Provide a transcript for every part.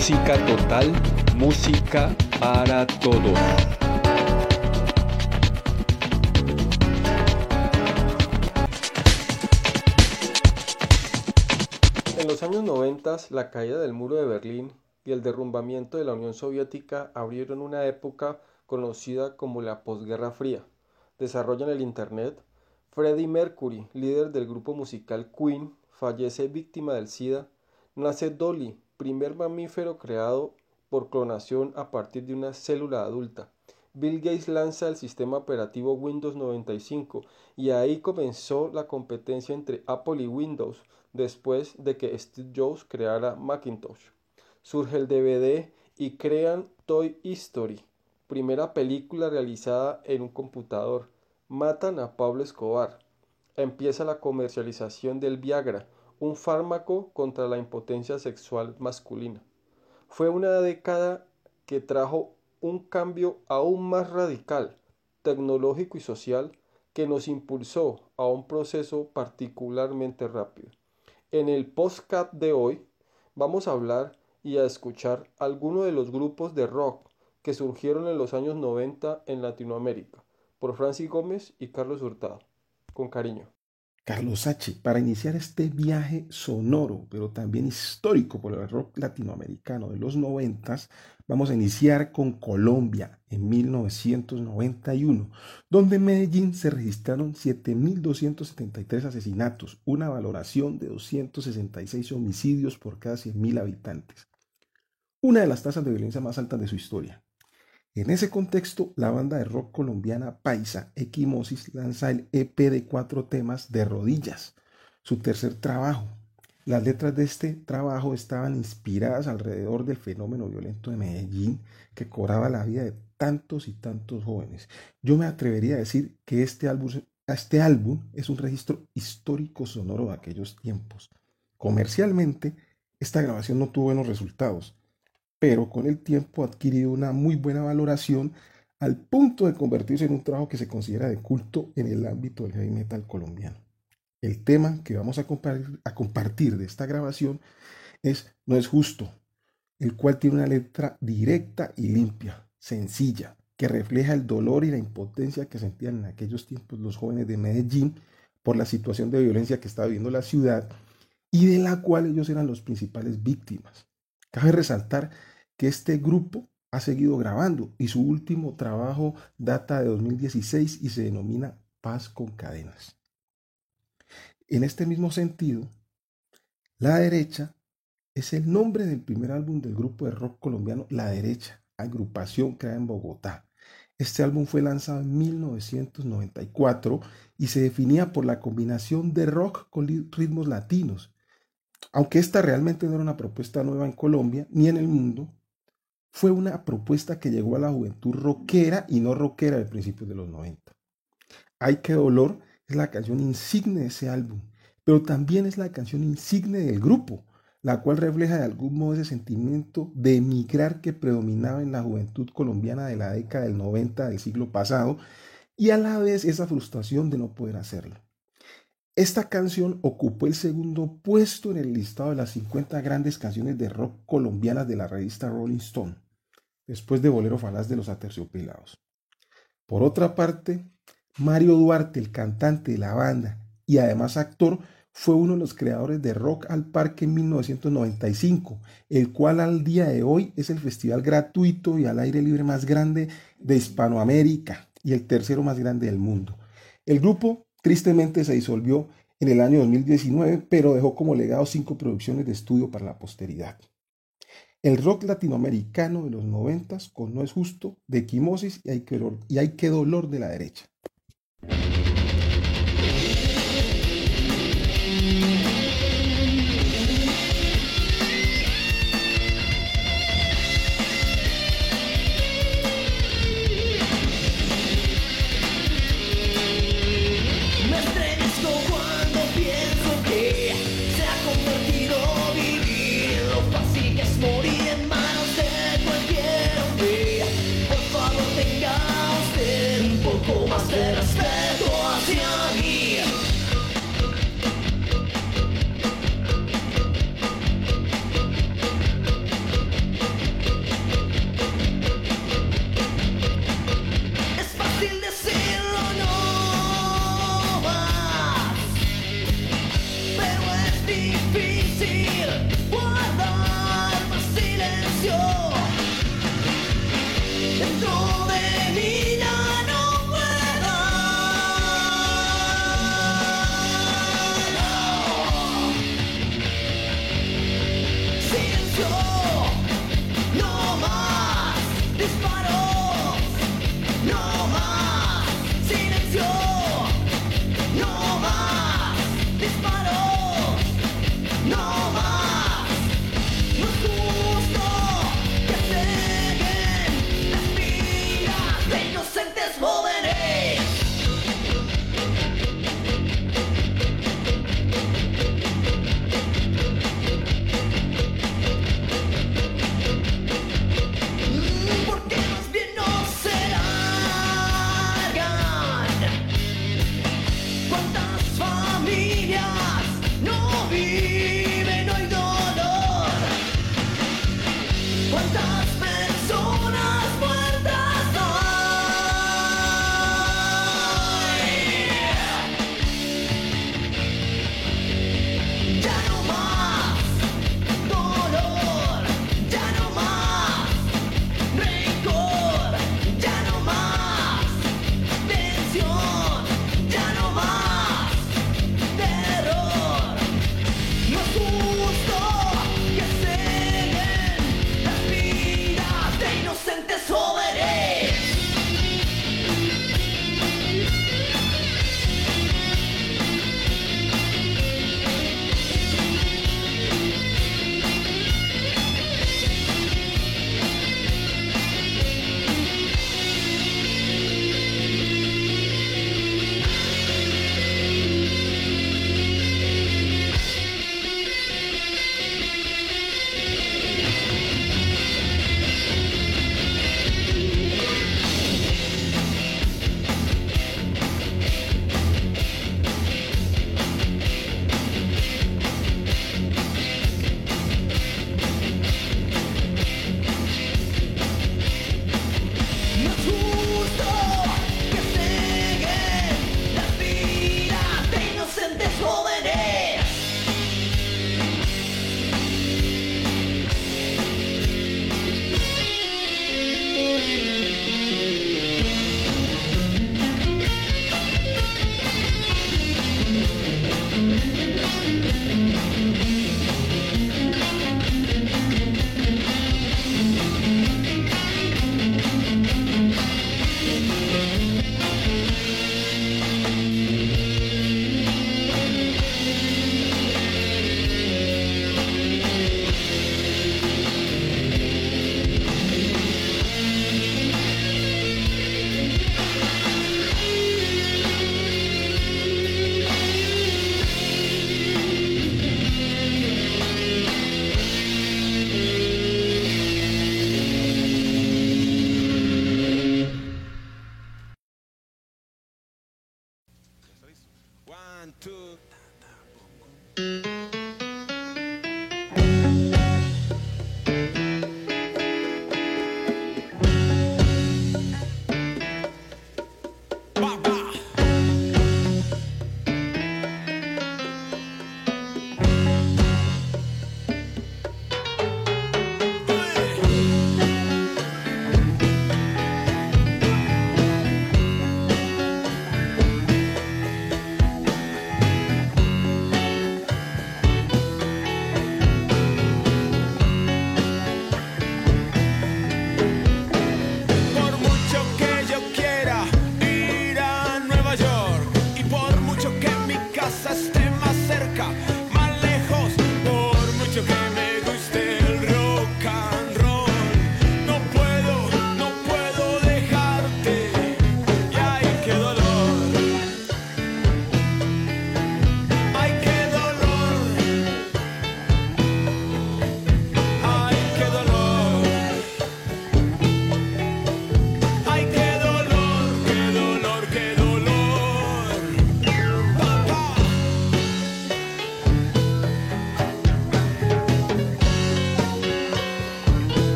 Música total, música para todos. En los años 90, la caída del muro de Berlín y el derrumbamiento de la Unión Soviética abrieron una época conocida como la posguerra fría. Desarrollo en el Internet. Freddie Mercury, líder del grupo musical Queen, fallece víctima del SIDA. Nace Dolly, primer mamífero creado por clonación a partir de una célula adulta. Bill Gates lanza el sistema operativo Windows 95 y ahí comenzó la competencia entre Apple y Windows después de que Steve Jobs creara Macintosh. Surge el DVD y crean Toy History, primera película realizada en un computador. Matan a Pablo Escobar. Empieza la comercialización del Viagra, un fármaco contra la impotencia sexual masculina. Fue una década que trajo un cambio aún más radical, tecnológico y social, que nos impulsó a un proceso particularmente rápido. En el postcat de hoy vamos a hablar y a escuchar algunos de los grupos de rock que surgieron en los años 90 en Latinoamérica, por Francis Gómez y Carlos Hurtado. Con cariño. Carlos H., para iniciar este viaje sonoro, pero también histórico por el rock latinoamericano de los noventas, vamos a iniciar con Colombia en 1991, donde en Medellín se registraron 7.273 asesinatos, una valoración de 266 homicidios por cada 100.000 habitantes, una de las tasas de violencia más altas de su historia. En ese contexto, la banda de rock colombiana Paisa Equimosis lanza el EP de cuatro temas de rodillas, su tercer trabajo. Las letras de este trabajo estaban inspiradas alrededor del fenómeno violento de Medellín que cobraba la vida de tantos y tantos jóvenes. Yo me atrevería a decir que este álbum, este álbum es un registro histórico sonoro de aquellos tiempos. Comercialmente, esta grabación no tuvo buenos resultados pero con el tiempo ha adquirido una muy buena valoración al punto de convertirse en un trabajo que se considera de culto en el ámbito del heavy metal colombiano. El tema que vamos a compartir, a compartir de esta grabación es No es justo, el cual tiene una letra directa y limpia, sencilla, que refleja el dolor y la impotencia que sentían en aquellos tiempos los jóvenes de Medellín por la situación de violencia que estaba viviendo la ciudad y de la cual ellos eran los principales víctimas. Cabe resaltar que este grupo ha seguido grabando y su último trabajo data de 2016 y se denomina Paz con Cadenas. En este mismo sentido, La Derecha es el nombre del primer álbum del grupo de rock colombiano La Derecha, agrupación creada en Bogotá. Este álbum fue lanzado en 1994 y se definía por la combinación de rock con ritmos latinos. Aunque esta realmente no era una propuesta nueva en Colombia ni en el mundo, fue una propuesta que llegó a la juventud rockera y no rockera de principios de los 90. Ay, qué dolor es la canción insigne de ese álbum, pero también es la canción insigne del grupo, la cual refleja de algún modo ese sentimiento de emigrar que predominaba en la juventud colombiana de la década del 90 del siglo pasado y a la vez esa frustración de no poder hacerlo. Esta canción ocupó el segundo puesto en el listado de las 50 grandes canciones de rock colombianas de la revista Rolling Stone, después de Bolero Falaz de los Aterciopelados. Por otra parte, Mario Duarte, el cantante de la banda y además actor, fue uno de los creadores de Rock al Parque en 1995, el cual al día de hoy es el festival gratuito y al aire libre más grande de Hispanoamérica y el tercero más grande del mundo. El grupo Tristemente se disolvió en el año 2019, pero dejó como legado cinco producciones de estudio para la posteridad. El rock latinoamericano de los noventas con No es justo, de Equimosis y y hay que dolor de la derecha.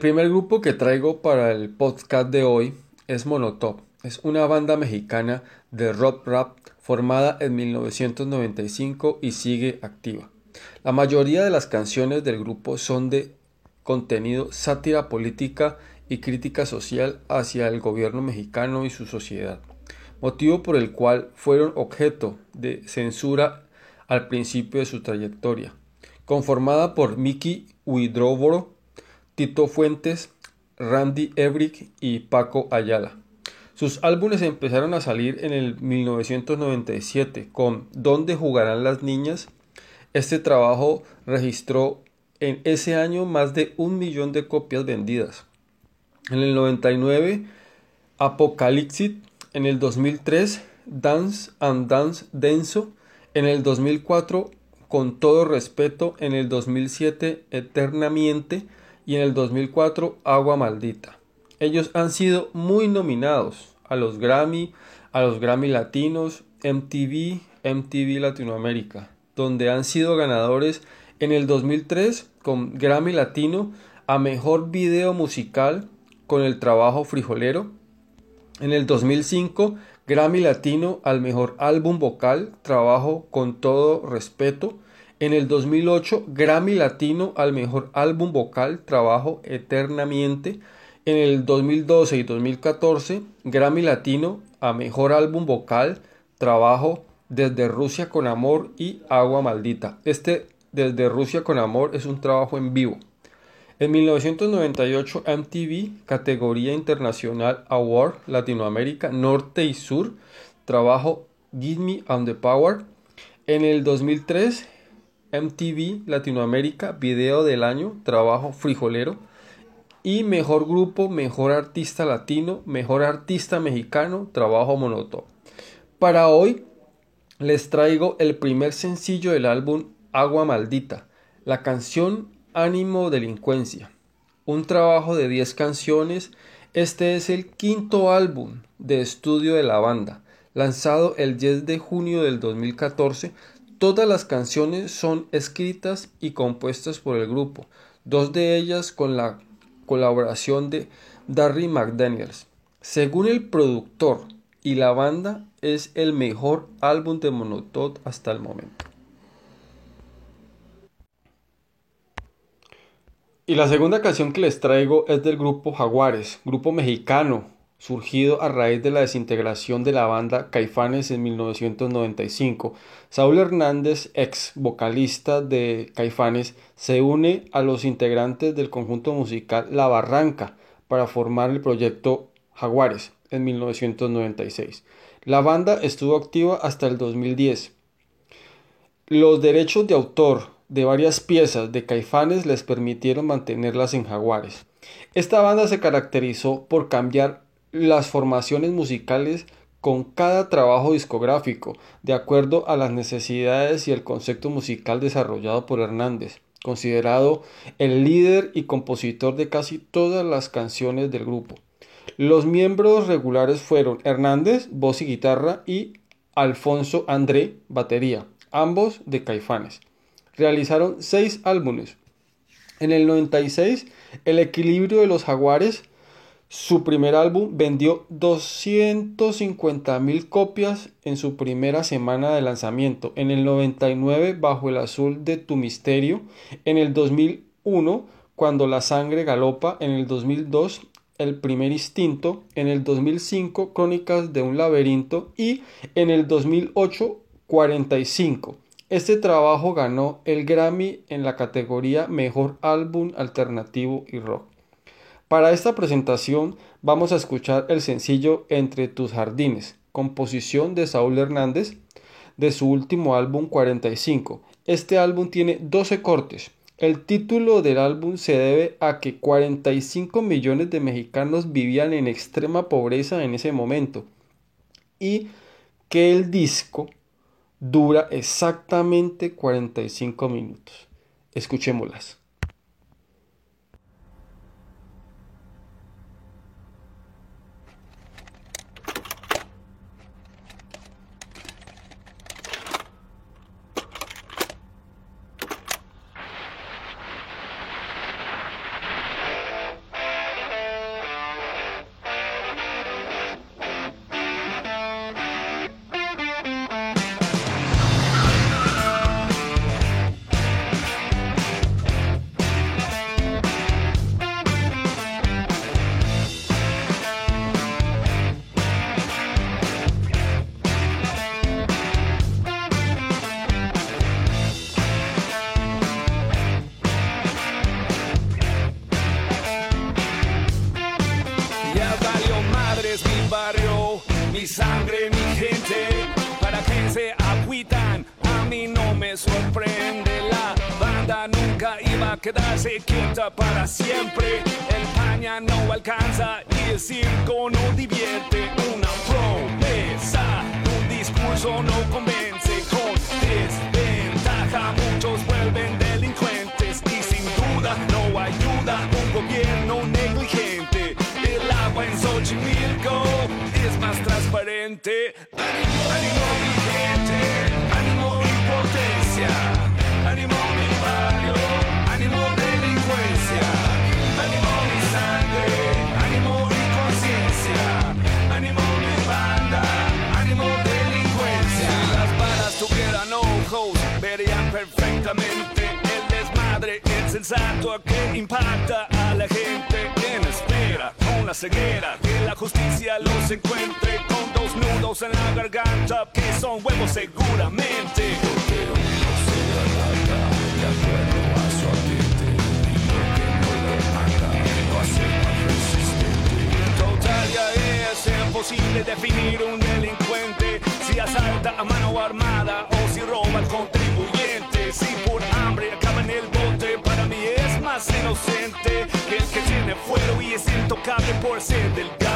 Primer grupo que traigo para el podcast de hoy es Monotop. Es una banda mexicana de rock rap formada en 1995 y sigue activa. La mayoría de las canciones del grupo son de contenido sátira política y crítica social hacia el gobierno mexicano y su sociedad, motivo por el cual fueron objeto de censura al principio de su trayectoria. Conformada por Mickey Widroboro, Tito Fuentes, Randy Ebrick y Paco Ayala. Sus álbumes empezaron a salir en el 1997 con ¿Dónde jugarán las niñas? Este trabajo registró en ese año más de un millón de copias vendidas. En el 99, Apocalipsis. En el 2003, Dance and Dance Denso. En el 2004, Con todo respeto. En el 2007, Eternamente y en el 2004 Agua Maldita. Ellos han sido muy nominados a los Grammy, a los Grammy Latinos, MTV, MTV Latinoamérica, donde han sido ganadores en el 2003 con Grammy Latino a Mejor Video Musical con el trabajo Frijolero. En el 2005 Grammy Latino al Mejor Álbum Vocal, trabajo con todo respeto. En el 2008, Grammy Latino al Mejor Álbum Vocal, Trabajo Eternamente. En el 2012 y 2014, Grammy Latino a Mejor Álbum Vocal, Trabajo Desde Rusia con Amor y Agua Maldita. Este Desde Rusia con Amor es un trabajo en vivo. En 1998, MTV, categoría internacional Award Latinoamérica, Norte y Sur, trabajo Give Me on the Power. En el 2003, MTV Latinoamérica, Video del Año, Trabajo Frijolero. Y Mejor Grupo, Mejor Artista Latino, Mejor Artista Mexicano, Trabajo Monoto. Para hoy les traigo el primer sencillo del álbum Agua Maldita, la canción Ánimo Delincuencia. Un trabajo de 10 canciones, este es el quinto álbum de estudio de la banda, lanzado el 10 de junio del 2014 Todas las canciones son escritas y compuestas por el grupo, dos de ellas con la colaboración de Darry McDaniels. Según el productor y la banda, es el mejor álbum de Monotod hasta el momento. Y la segunda canción que les traigo es del grupo Jaguares, grupo mexicano surgido a raíz de la desintegración de la banda Caifanes en 1995. Saúl Hernández, ex vocalista de Caifanes, se une a los integrantes del conjunto musical La Barranca para formar el proyecto Jaguares en 1996. La banda estuvo activa hasta el 2010. Los derechos de autor de varias piezas de Caifanes les permitieron mantenerlas en Jaguares. Esta banda se caracterizó por cambiar las formaciones musicales con cada trabajo discográfico, de acuerdo a las necesidades y el concepto musical desarrollado por Hernández, considerado el líder y compositor de casi todas las canciones del grupo. Los miembros regulares fueron Hernández, voz y guitarra, y Alfonso André, batería, ambos de Caifanes. Realizaron seis álbumes. En el 96, El equilibrio de los jaguares su primer álbum vendió 250 mil copias en su primera semana de lanzamiento. En el 99, Bajo el Azul de Tu Misterio. En el 2001, Cuando la Sangre Galopa. En el 2002, El Primer Instinto. En el 2005, Crónicas de un Laberinto. Y en el 2008, 45. Este trabajo ganó el Grammy en la categoría Mejor Álbum Alternativo y Rock. Para esta presentación vamos a escuchar el sencillo Entre tus jardines, composición de Saúl Hernández de su último álbum 45. Este álbum tiene 12 cortes. El título del álbum se debe a que 45 millones de mexicanos vivían en extrema pobreza en ese momento y que el disco dura exactamente 45 minutos. Escuchémoslas. un delincuente, si asalta a mano armada o si roba al contribuyente, si por hambre acaba en el bote, para mí es más inocente que el que tiene fuero y es intocable por ser delgado.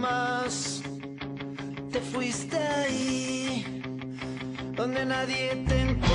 más. Te fuiste ahí, donde nadie te encuentra.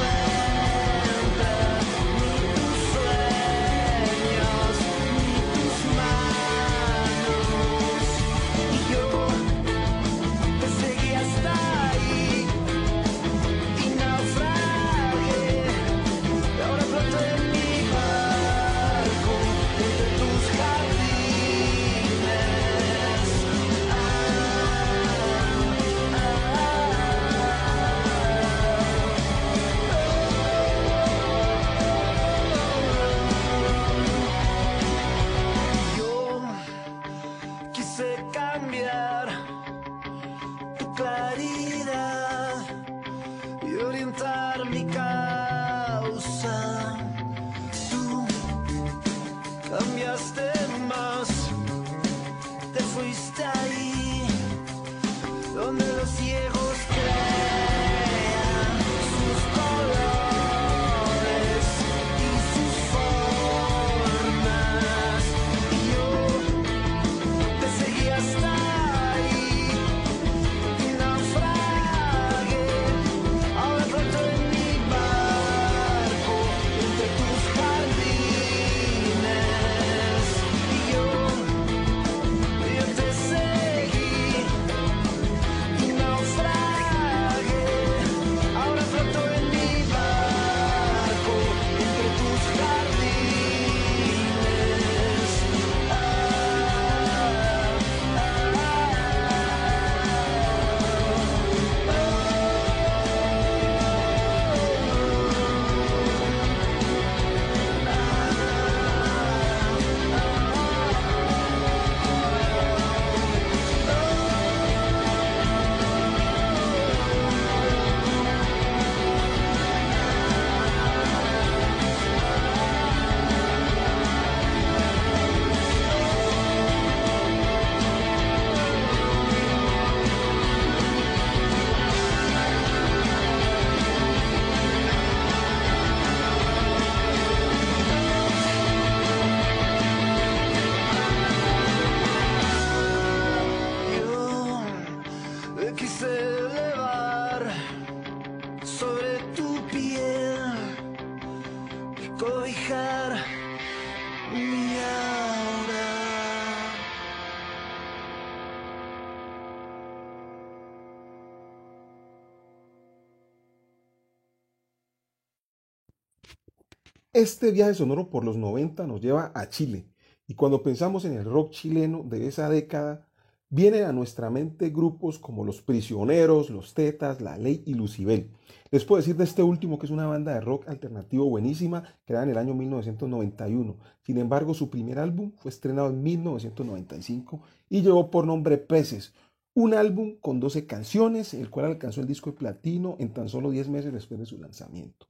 Este viaje sonoro por los 90 nos lleva a Chile y cuando pensamos en el rock chileno de esa década, vienen a nuestra mente grupos como Los Prisioneros, Los Tetas, La Ley y Lucibel. Les puedo decir de este último que es una banda de rock alternativo buenísima creada en el año 1991. Sin embargo, su primer álbum fue estrenado en 1995 y llevó por nombre Peces, un álbum con 12 canciones, el cual alcanzó el disco de platino en tan solo 10 meses después de su lanzamiento.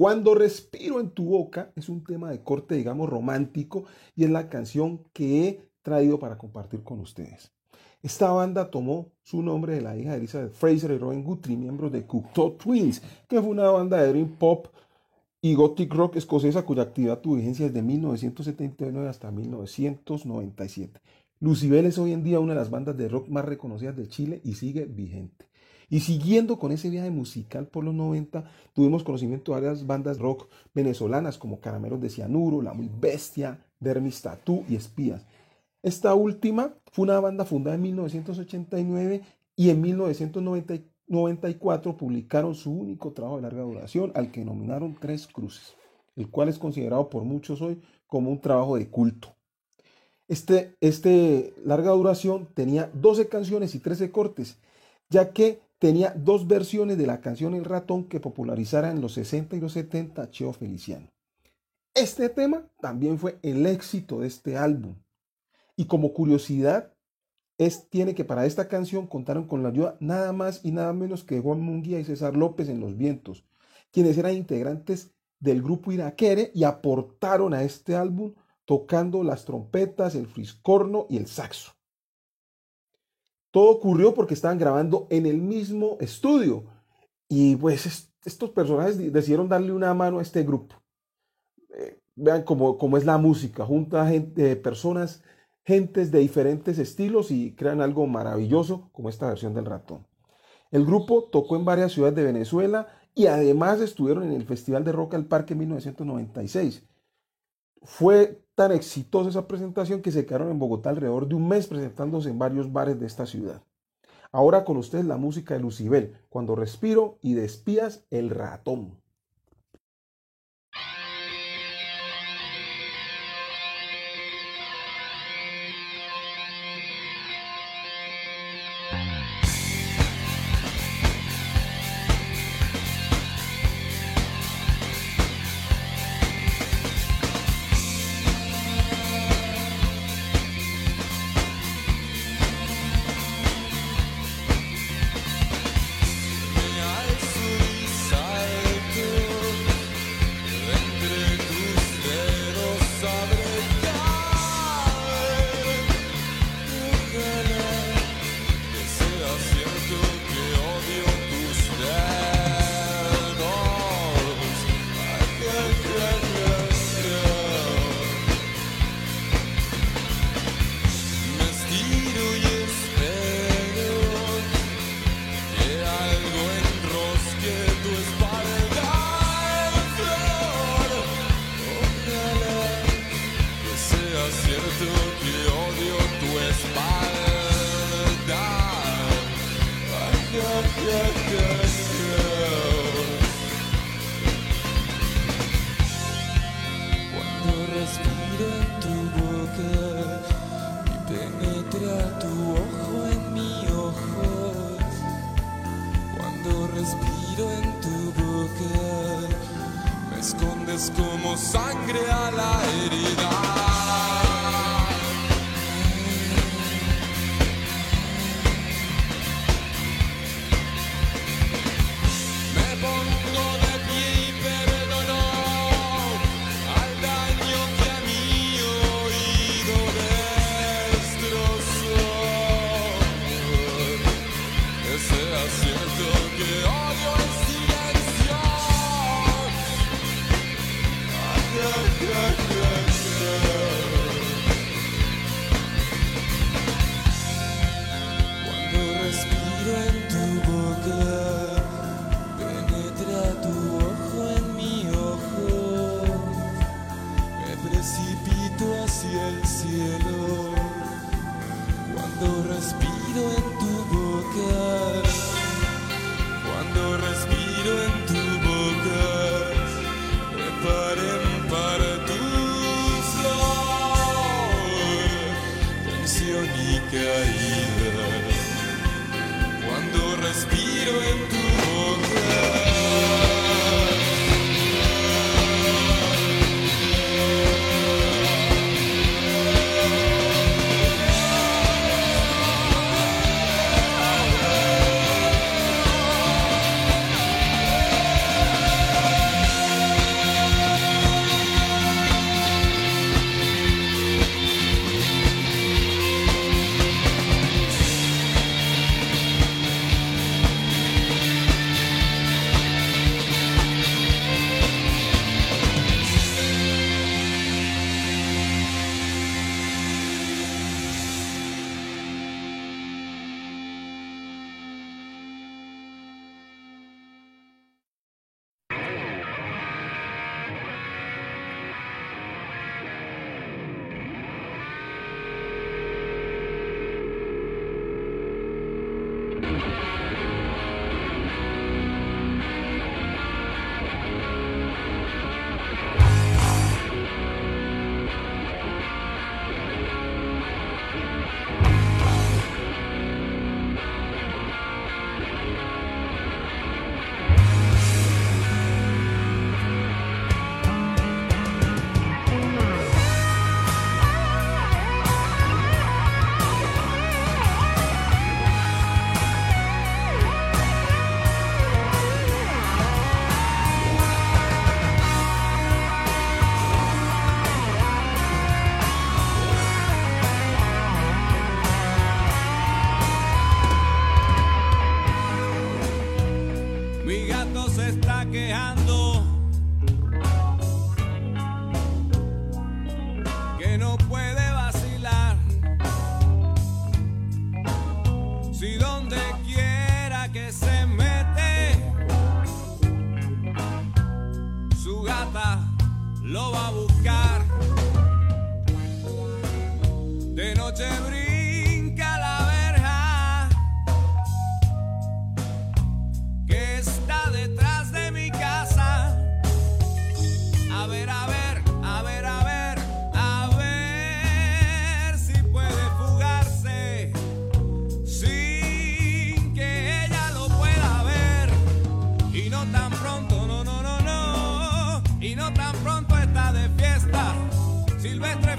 Cuando respiro en tu boca es un tema de corte, digamos, romántico y es la canción que he traído para compartir con ustedes. Esta banda tomó su nombre de la hija de Elizabeth Fraser y Robin Guthrie, miembros de Cocteau Twins, que fue una banda de dream pop y gothic rock escocesa cuya actividad tuvo vigencia desde 1979 hasta 1997. Lucibel es hoy en día una de las bandas de rock más reconocidas de Chile y sigue vigente. Y siguiendo con ese viaje musical por los 90, tuvimos conocimiento de varias bandas rock venezolanas como Caramelos de Cianuro, La Muy Bestia, Dermis Tattoo y Espías. Esta última fue una banda fundada en 1989 y en 1994 publicaron su único trabajo de larga duración al que nominaron Tres Cruces, el cual es considerado por muchos hoy como un trabajo de culto. Este, este larga duración tenía 12 canciones y 13 cortes, ya que tenía dos versiones de la canción El ratón que popularizara en los 60 y los 70 Cheo Feliciano. Este tema también fue el éxito de este álbum. Y como curiosidad, es, tiene que para esta canción contaron con la ayuda nada más y nada menos que Juan Munguía y César López en Los Vientos, quienes eran integrantes del grupo Iraquere y aportaron a este álbum tocando las trompetas, el friscorno y el saxo. Todo ocurrió porque estaban grabando en el mismo estudio y pues est- estos personajes di- decidieron darle una mano a este grupo. Eh, vean cómo, cómo es la música, junta gente, personas, gentes de diferentes estilos y crean algo maravilloso como esta versión del ratón. El grupo tocó en varias ciudades de Venezuela y además estuvieron en el Festival de Rock al Parque en 1996. Fue tan exitosa esa presentación que se quedaron en Bogotá alrededor de un mes presentándose en varios bares de esta ciudad. Ahora con ustedes la música de Lucibel, cuando respiro y despías el ratón. Silvestre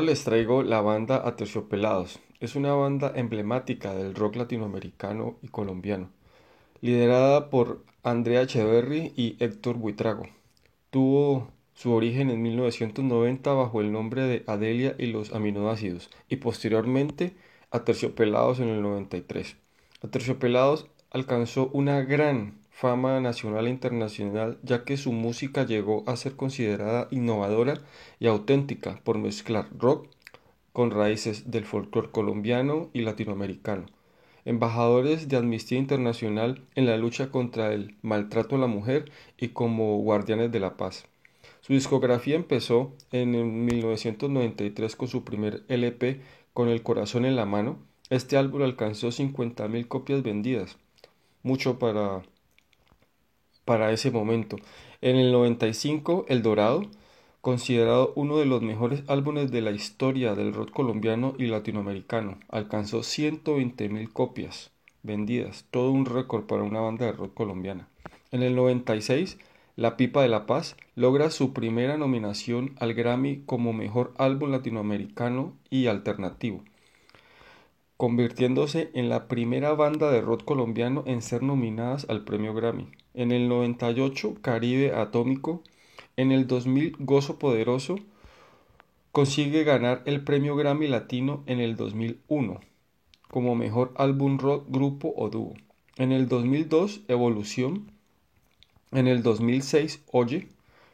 Les traigo la banda Aterciopelados. Es una banda emblemática del rock latinoamericano y colombiano, liderada por Andrea Echeverry y Héctor Buitrago. Tuvo su origen en 1990 bajo el nombre de Adelia y los aminoácidos y posteriormente Aterciopelados en el 93. Aterciopelados alcanzó una gran fama nacional e internacional ya que su música llegó a ser considerada innovadora y auténtica por mezclar rock con raíces del folclore colombiano y latinoamericano. Embajadores de Amnistía Internacional en la lucha contra el maltrato a la mujer y como guardianes de la paz. Su discografía empezó en 1993 con su primer LP Con el corazón en la mano. Este álbum alcanzó 50.000 copias vendidas, mucho para para ese momento. En el 95, El Dorado, considerado uno de los mejores álbumes de la historia del rock colombiano y latinoamericano, alcanzó 120.000 copias vendidas, todo un récord para una banda de rock colombiana. En el 96, La Pipa de la Paz logra su primera nominación al Grammy como mejor álbum latinoamericano y alternativo convirtiéndose en la primera banda de rock colombiano en ser nominadas al premio Grammy. En el 98, Caribe Atómico. En el 2000, Gozo Poderoso. Consigue ganar el premio Grammy Latino en el 2001 como mejor álbum rock, grupo o dúo. En el 2002, Evolución. En el 2006, Oye.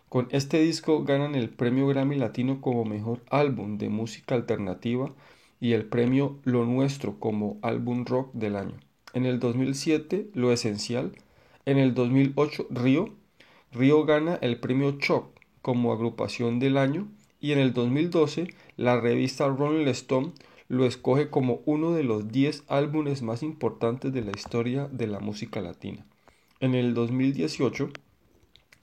Con este disco ganan el premio Grammy Latino como mejor álbum de música alternativa y el premio Lo Nuestro como álbum rock del año. En el 2007, Lo Esencial. En el 2008, Río. Río gana el premio Choc como agrupación del año y en el 2012 la revista Rolling Stone lo escoge como uno de los 10 álbumes más importantes de la historia de la música latina. En el 2018,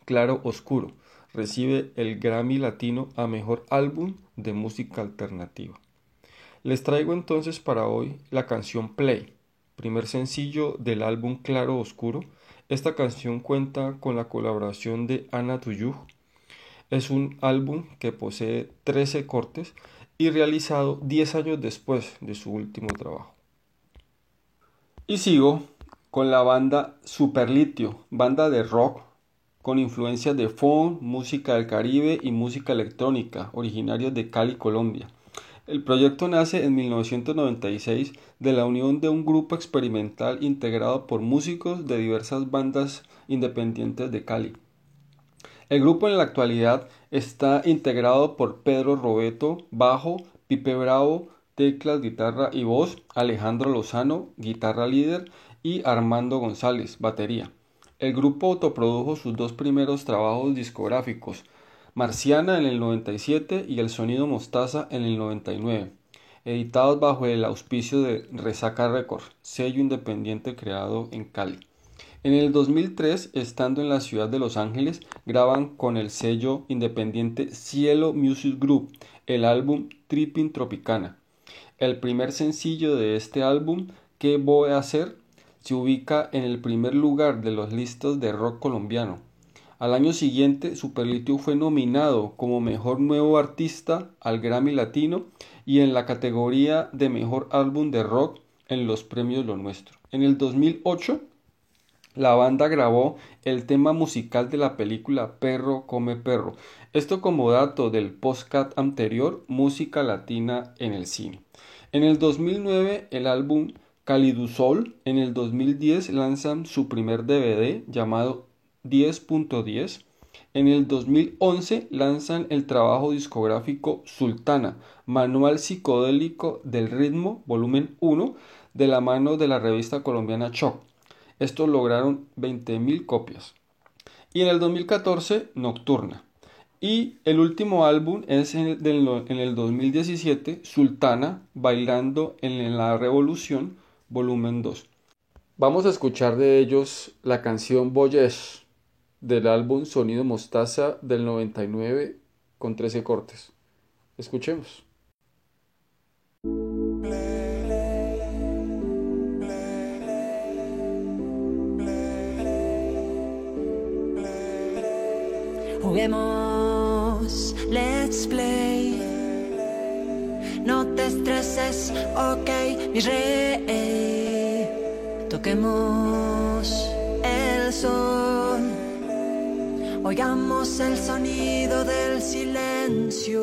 Claro Oscuro recibe el Grammy Latino a Mejor Álbum de Música Alternativa. Les traigo entonces para hoy la canción Play, primer sencillo del álbum Claro Oscuro. Esta canción cuenta con la colaboración de Ana Tuyuj. Es un álbum que posee 13 cortes y realizado 10 años después de su último trabajo. Y sigo con la banda Superlitio, banda de rock con influencias de funk, música del Caribe y música electrónica, originarios de Cali, Colombia. El proyecto nace en 1996 de la unión de un grupo experimental integrado por músicos de diversas bandas independientes de Cali. El grupo en la actualidad está integrado por Pedro Robeto, bajo, Pipe Bravo, teclas, guitarra y voz, Alejandro Lozano, guitarra líder y Armando González, batería. El grupo autoprodujo sus dos primeros trabajos discográficos, Marciana en el 97 y El Sonido Mostaza en el 99, editados bajo el auspicio de Resaca Records, sello independiente creado en Cali. En el 2003, estando en la ciudad de Los Ángeles, graban con el sello independiente Cielo Music Group el álbum Tripping Tropicana. El primer sencillo de este álbum, ¿Qué voy a hacer?, se ubica en el primer lugar de los listos de rock colombiano al año siguiente, Superlitio fue nominado como Mejor Nuevo Artista al Grammy Latino y en la categoría de Mejor Álbum de Rock en los premios Lo Nuestro. En el 2008, la banda grabó el tema musical de la película Perro come perro. Esto como dato del postcat anterior, música latina en el cine. En el 2009, el álbum Calidusol. En el 2010 lanzan su primer DVD llamado 10.10. En el 2011 lanzan el trabajo discográfico Sultana, Manual Psicodélico del Ritmo, volumen 1, de la mano de la revista colombiana Choc. Estos lograron 20.000 copias. Y en el 2014, Nocturna. Y el último álbum es en el, en el 2017, Sultana, Bailando en la Revolución, volumen 2. Vamos a escuchar de ellos la canción Boyesh del álbum Sonido Mostaza del 99 con 13 cortes. Escuchemos. Juguemos, let's play. mereces, ok, mi rey. Toquemos el sol, oigamos el sonido del silencio.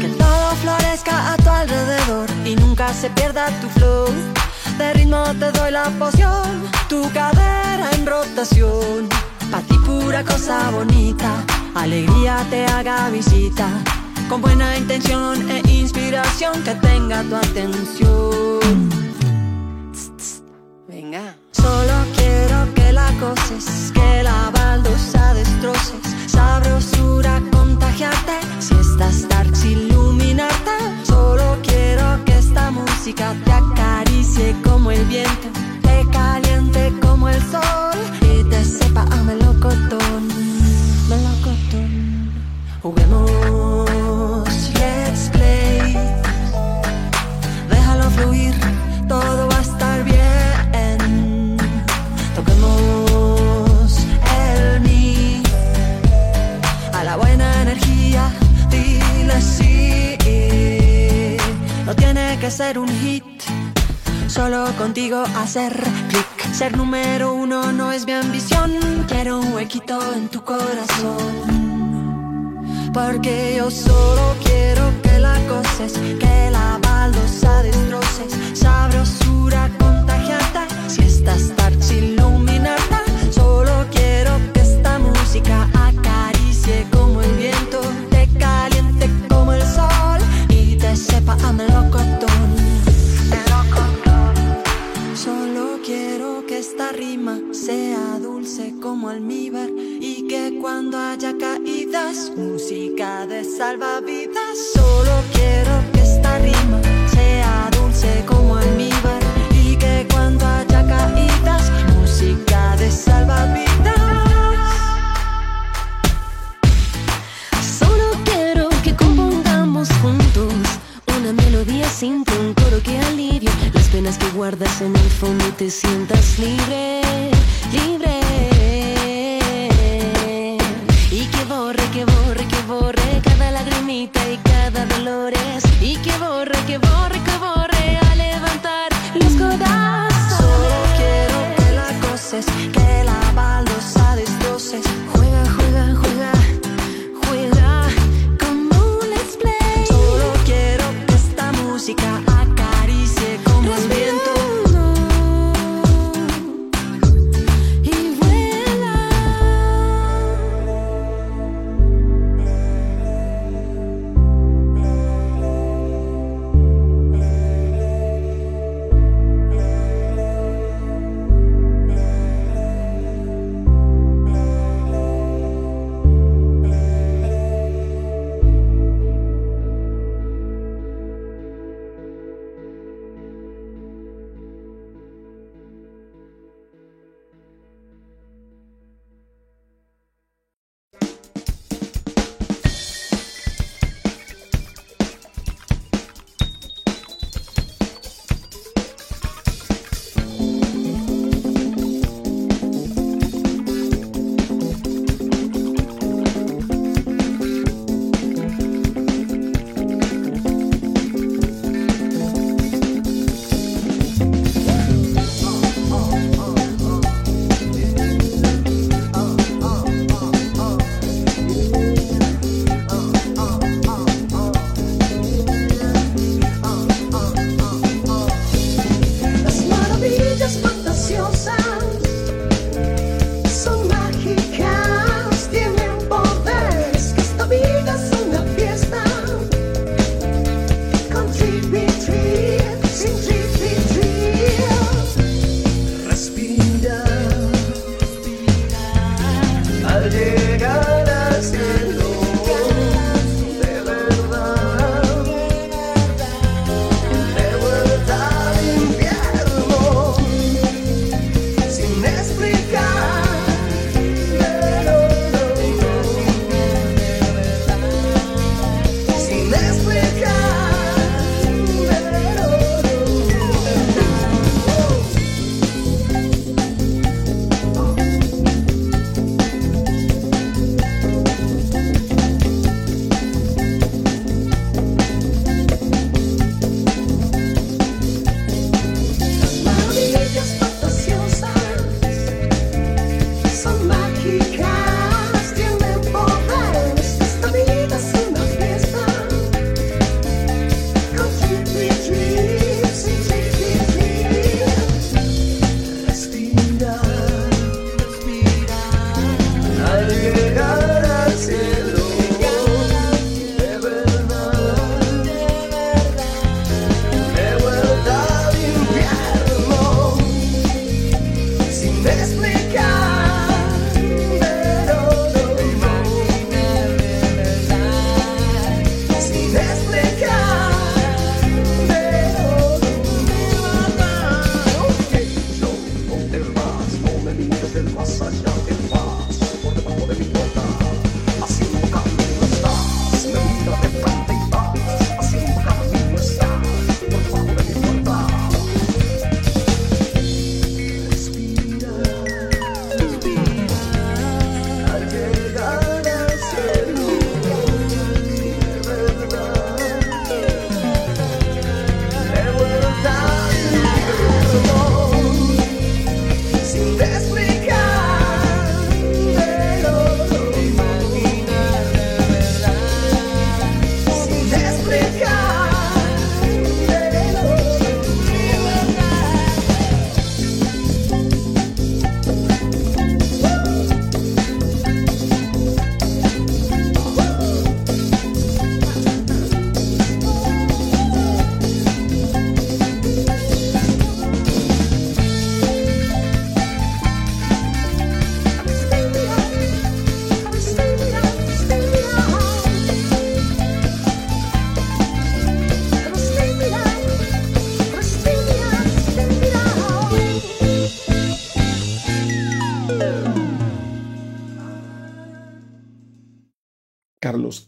Que todo florezca a tu alrededor y nunca se pierda tu flow. De ritmo te doy la poción, tu cadera en rotación. Pa' ti pura cosa bonita, alegría te haga visita. Con buena intención e inspiración que tenga tu atención. Que la baldosa destroces. Sabrosura contagiarte, si estás dark iluminarte. Solo quiero que esta música te acaricie como el viento, te caliente como el sol y te sepa a melocotón, melocotón. Juguemos, contigo hacer clic. Ser número uno no es mi ambición, quiero un huequito en tu corazón. Porque yo solo quiero que la coces, que la baldosa destroces, sabrosura contagiata, si estás tarde iluminarte. Solo quiero que esta música acaricie como el viento, te caliente como el sol y te sepa a almíbar y que cuando haya caídas, música de salvavidas. Solo quiero que esta rima sea dulce como almíbar y que cuando haya caídas, música de salvavidas. Solo quiero que compongamos juntos una melodía simple, un coro que alivie las penas que guardas en el fondo y te sientas libre. Y que borre, que borre, que borre a levantar los codazos. Solo quiero que la coces,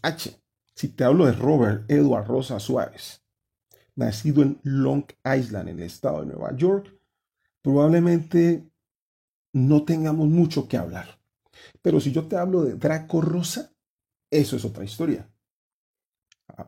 H. Si te hablo de Robert Edward Rosa Suárez, nacido en Long Island, en el estado de Nueva York, probablemente no tengamos mucho que hablar. Pero si yo te hablo de Draco Rosa, eso es otra historia.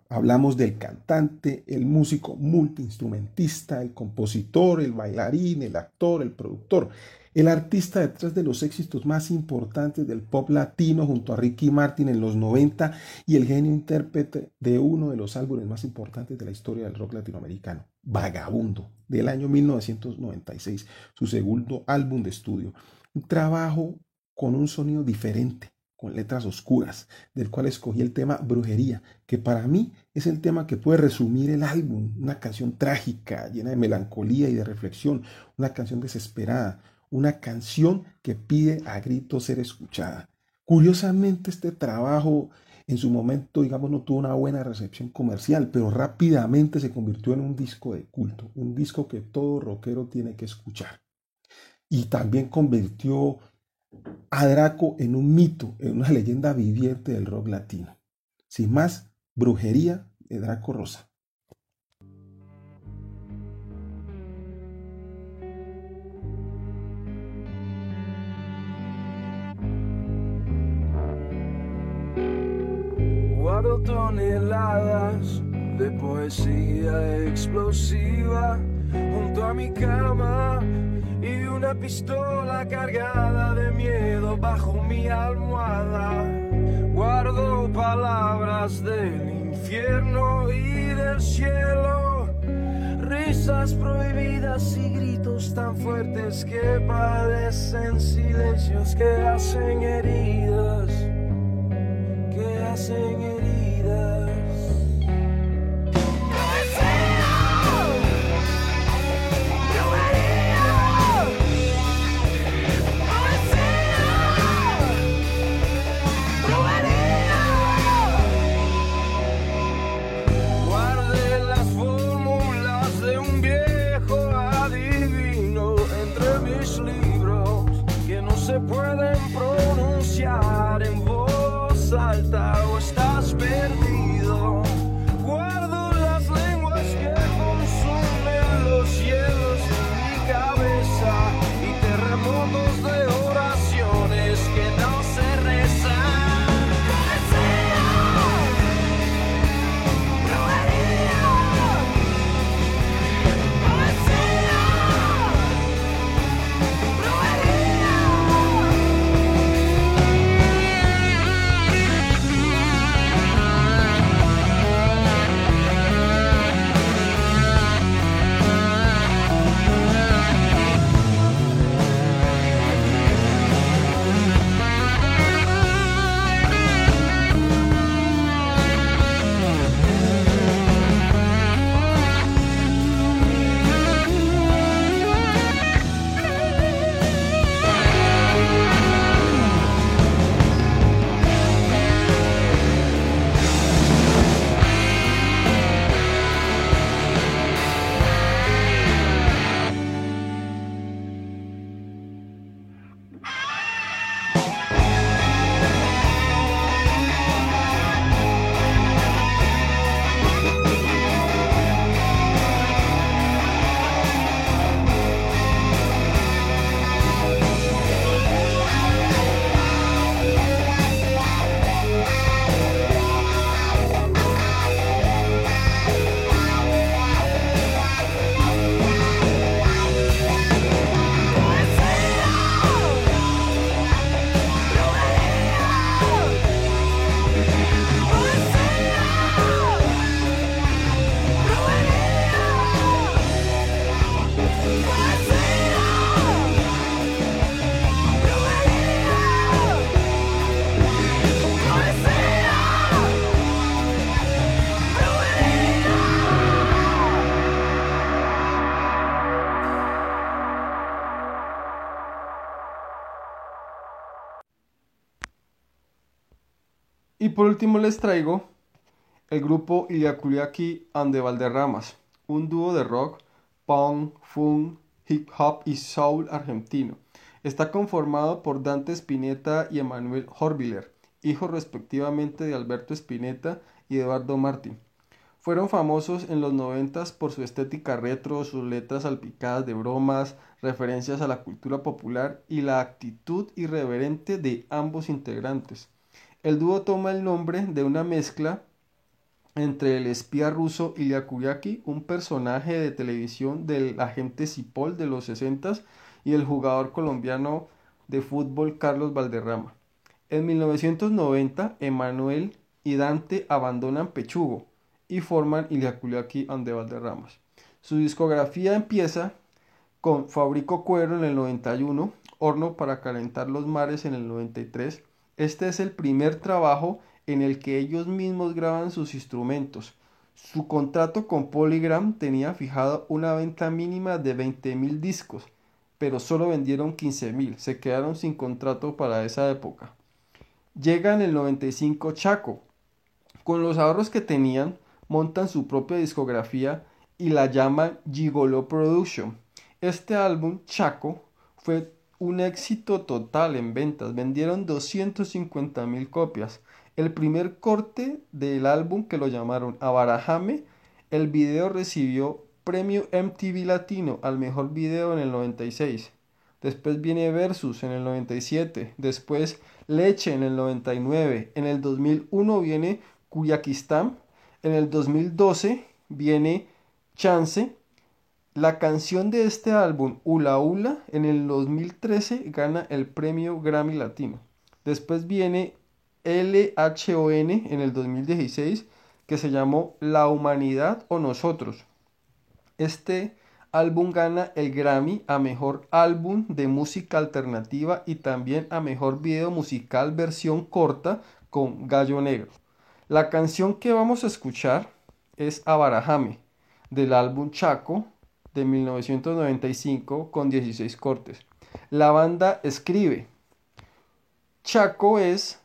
Hablamos del cantante, el músico multiinstrumentista, el compositor, el bailarín, el actor, el productor, el artista detrás de los éxitos más importantes del pop latino junto a Ricky Martin en los 90 y el genio intérprete de uno de los álbumes más importantes de la historia del rock latinoamericano, Vagabundo, del año 1996, su segundo álbum de estudio. Un trabajo con un sonido diferente, con letras oscuras, del cual escogí el tema Brujería, que para mí es el tema que puede resumir el álbum, una canción trágica, llena de melancolía y de reflexión, una canción desesperada, una canción que pide a gritos ser escuchada. Curiosamente, este trabajo en su momento, digamos, no tuvo una buena recepción comercial, pero rápidamente se convirtió en un disco de culto, un disco que todo rockero tiene que escuchar. Y también convirtió a Draco en un mito, en una leyenda viviente del rock latino. Sin más, brujería de Draco Rosa. Guardo toneladas de poesía explosiva junto a mi cama y una pistola cargada de miedo bajo mi almohada. Guardo palabras del infierno y del cielo, risas prohibidas y gritos tan fuertes que padecen silencios que hacen heridas, que hacen heridas. Por último les traigo el grupo Iliaculiaki and the Valderramas, un dúo de rock, punk, funk, hip hop y soul argentino. Está conformado por Dante Spinetta y Emanuel Horviller hijos respectivamente de Alberto Spinetta y Eduardo Martín. Fueron famosos en los noventas por su estética retro, sus letras salpicadas de bromas, referencias a la cultura popular y la actitud irreverente de ambos integrantes. El dúo toma el nombre de una mezcla entre el espía ruso Ilya Kuryaki, un personaje de televisión del agente Cipol de los 60 y el jugador colombiano de fútbol Carlos Valderrama. En 1990, Emanuel y Dante abandonan Pechugo y forman Ilya Kuryaki and Valderramas. Su discografía empieza con Fabrico Cuero en el 91, Horno para calentar los mares en el 93. Este es el primer trabajo en el que ellos mismos graban sus instrumentos. Su contrato con Polygram tenía fijado una venta mínima de 20.000 discos, pero solo vendieron 15.000, se quedaron sin contrato para esa época. Llega en el 95 Chaco. Con los ahorros que tenían, montan su propia discografía y la llaman Gigolo Production. Este álbum, Chaco, fue un éxito total en ventas, vendieron 250.000 copias. El primer corte del álbum que lo llamaron Abarajame, el video recibió premio MTV Latino al mejor video en el 96. Después viene Versus en el 97, después Leche en el 99, en el 2001 viene Kuyakistán, en el 2012 viene Chance. La canción de este álbum, Ula Ula, en el 2013 gana el premio Grammy Latino. Después viene LHON en el 2016 que se llamó La Humanidad o Nosotros. Este álbum gana el Grammy a Mejor Álbum de Música Alternativa y también a Mejor Video Musical versión corta con Gallo Negro. La canción que vamos a escuchar es Abarajame del álbum Chaco de 1995 con 16 cortes. La banda escribe Chaco es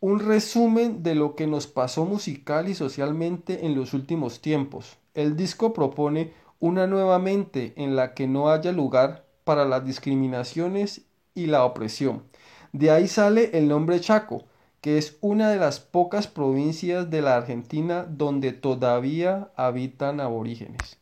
un resumen de lo que nos pasó musical y socialmente en los últimos tiempos. El disco propone una nueva mente en la que no haya lugar para las discriminaciones y la opresión. De ahí sale el nombre Chaco, que es una de las pocas provincias de la Argentina donde todavía habitan aborígenes.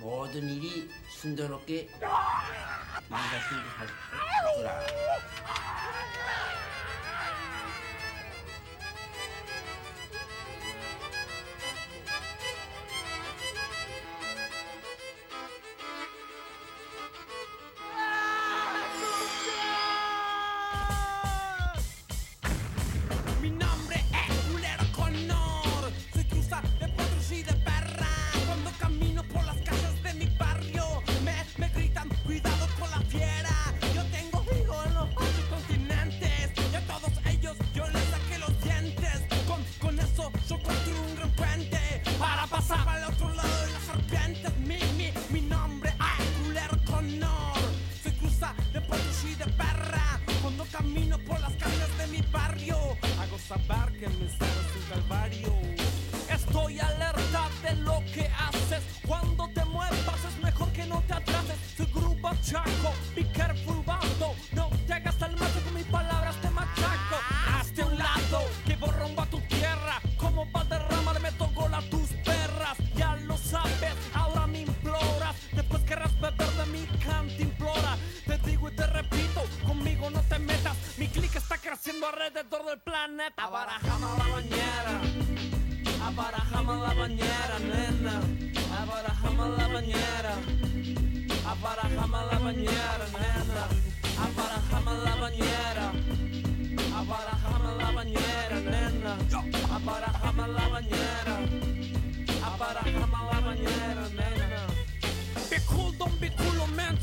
모든 일이 순조롭게 만났으면 좋겠더라.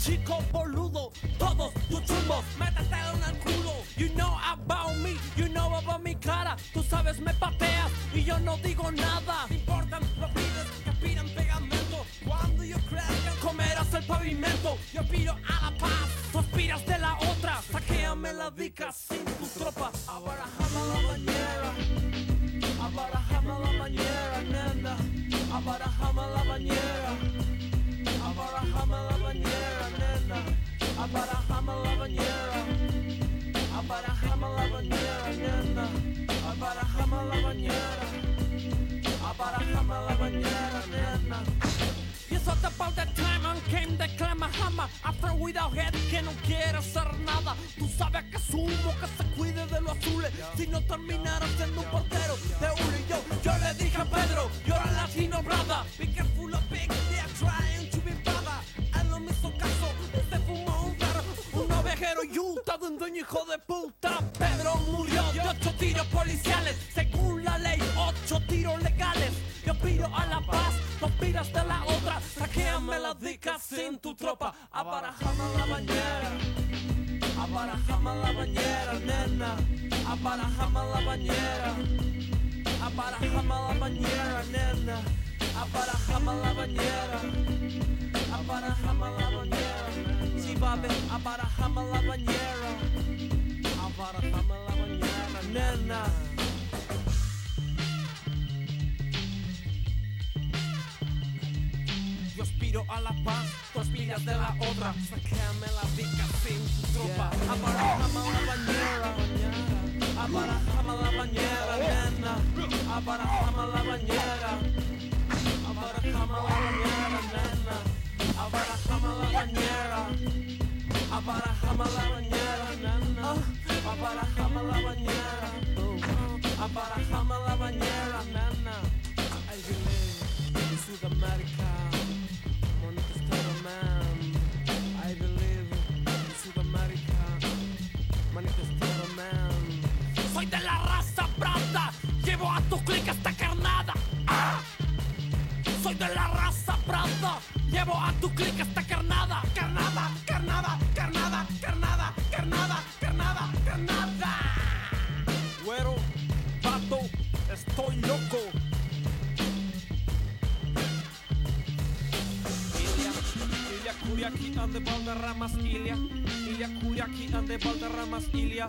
chico boludo, todos tus chumbos, métetelo en el culo. You know about me, you know about mi cara, tú sabes me pateas y yo no digo nada. Me importan los pibes que pidan pegamento, cuando yo crezca comerás el pavimento. Yo pido that time and came the clamahama After without head que no quiere hacer nada. Tú sabes que sumo que se cuide de los azules. Si no terminara siendo un portero de uno y yo Yo le dije a Pedro, yo era latino brother. Be careful of big, they are trying to be brother. Él no me hizo caso, se fumó un perro. Un ovejero y todo un dueño hijo de puta. Pedro murió de ocho tiros policiales. Según la ley, ocho tiros legales. Yo pido a la paz, no pidas de la otra Saqueame la dica sin tu tropa Abarajame la bañera Abarajame la bañera, nena. Abarajame la bañera Abarajame la bañera, nena. Abarajame la bañera Abarajame la bañera Sí, babe, abarajame la bañera Abarajame la bañera, nena Aspiro a la paz, tú aspiras de la otra. Saqueame la dica sin tu tropa. Abarajame la bañera. Abarajame la bañera, nena. Abarajame la bañera. Abarajame la bañera, nena. Abarajame la bañera. Abarajame la bañera, nena. Abarajame la bañera. Abarajame la bañera, nena. I believe in. Tu clic esta carnada. Ah. Soy de la raza branda. Llevo a tu clic esta carnada. Carnada, carnada, carnada, carnada, carnada, carnada, carnada. Güero, pato, estoy loco. Ilia, Ilia Kuriaki ande Valderramas Ilia Ilia Kuriaki ande Valderramas Ilia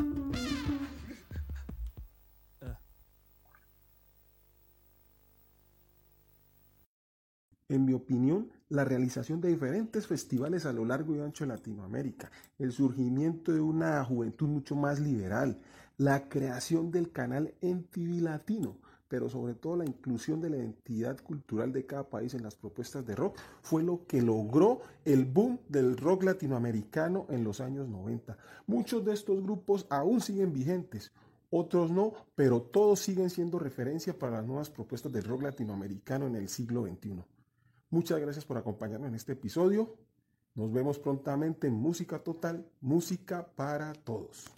opinión, la realización de diferentes festivales a lo largo y ancho de Latinoamérica, el surgimiento de una juventud mucho más liberal, la creación del canal MTV Latino, pero sobre todo la inclusión de la identidad cultural de cada país en las propuestas de rock, fue lo que logró el boom del rock latinoamericano en los años 90. Muchos de estos grupos aún siguen vigentes, otros no, pero todos siguen siendo referencia para las nuevas propuestas del rock latinoamericano en el siglo XXI. Muchas gracias por acompañarnos en este episodio. Nos vemos prontamente en Música Total, música para todos.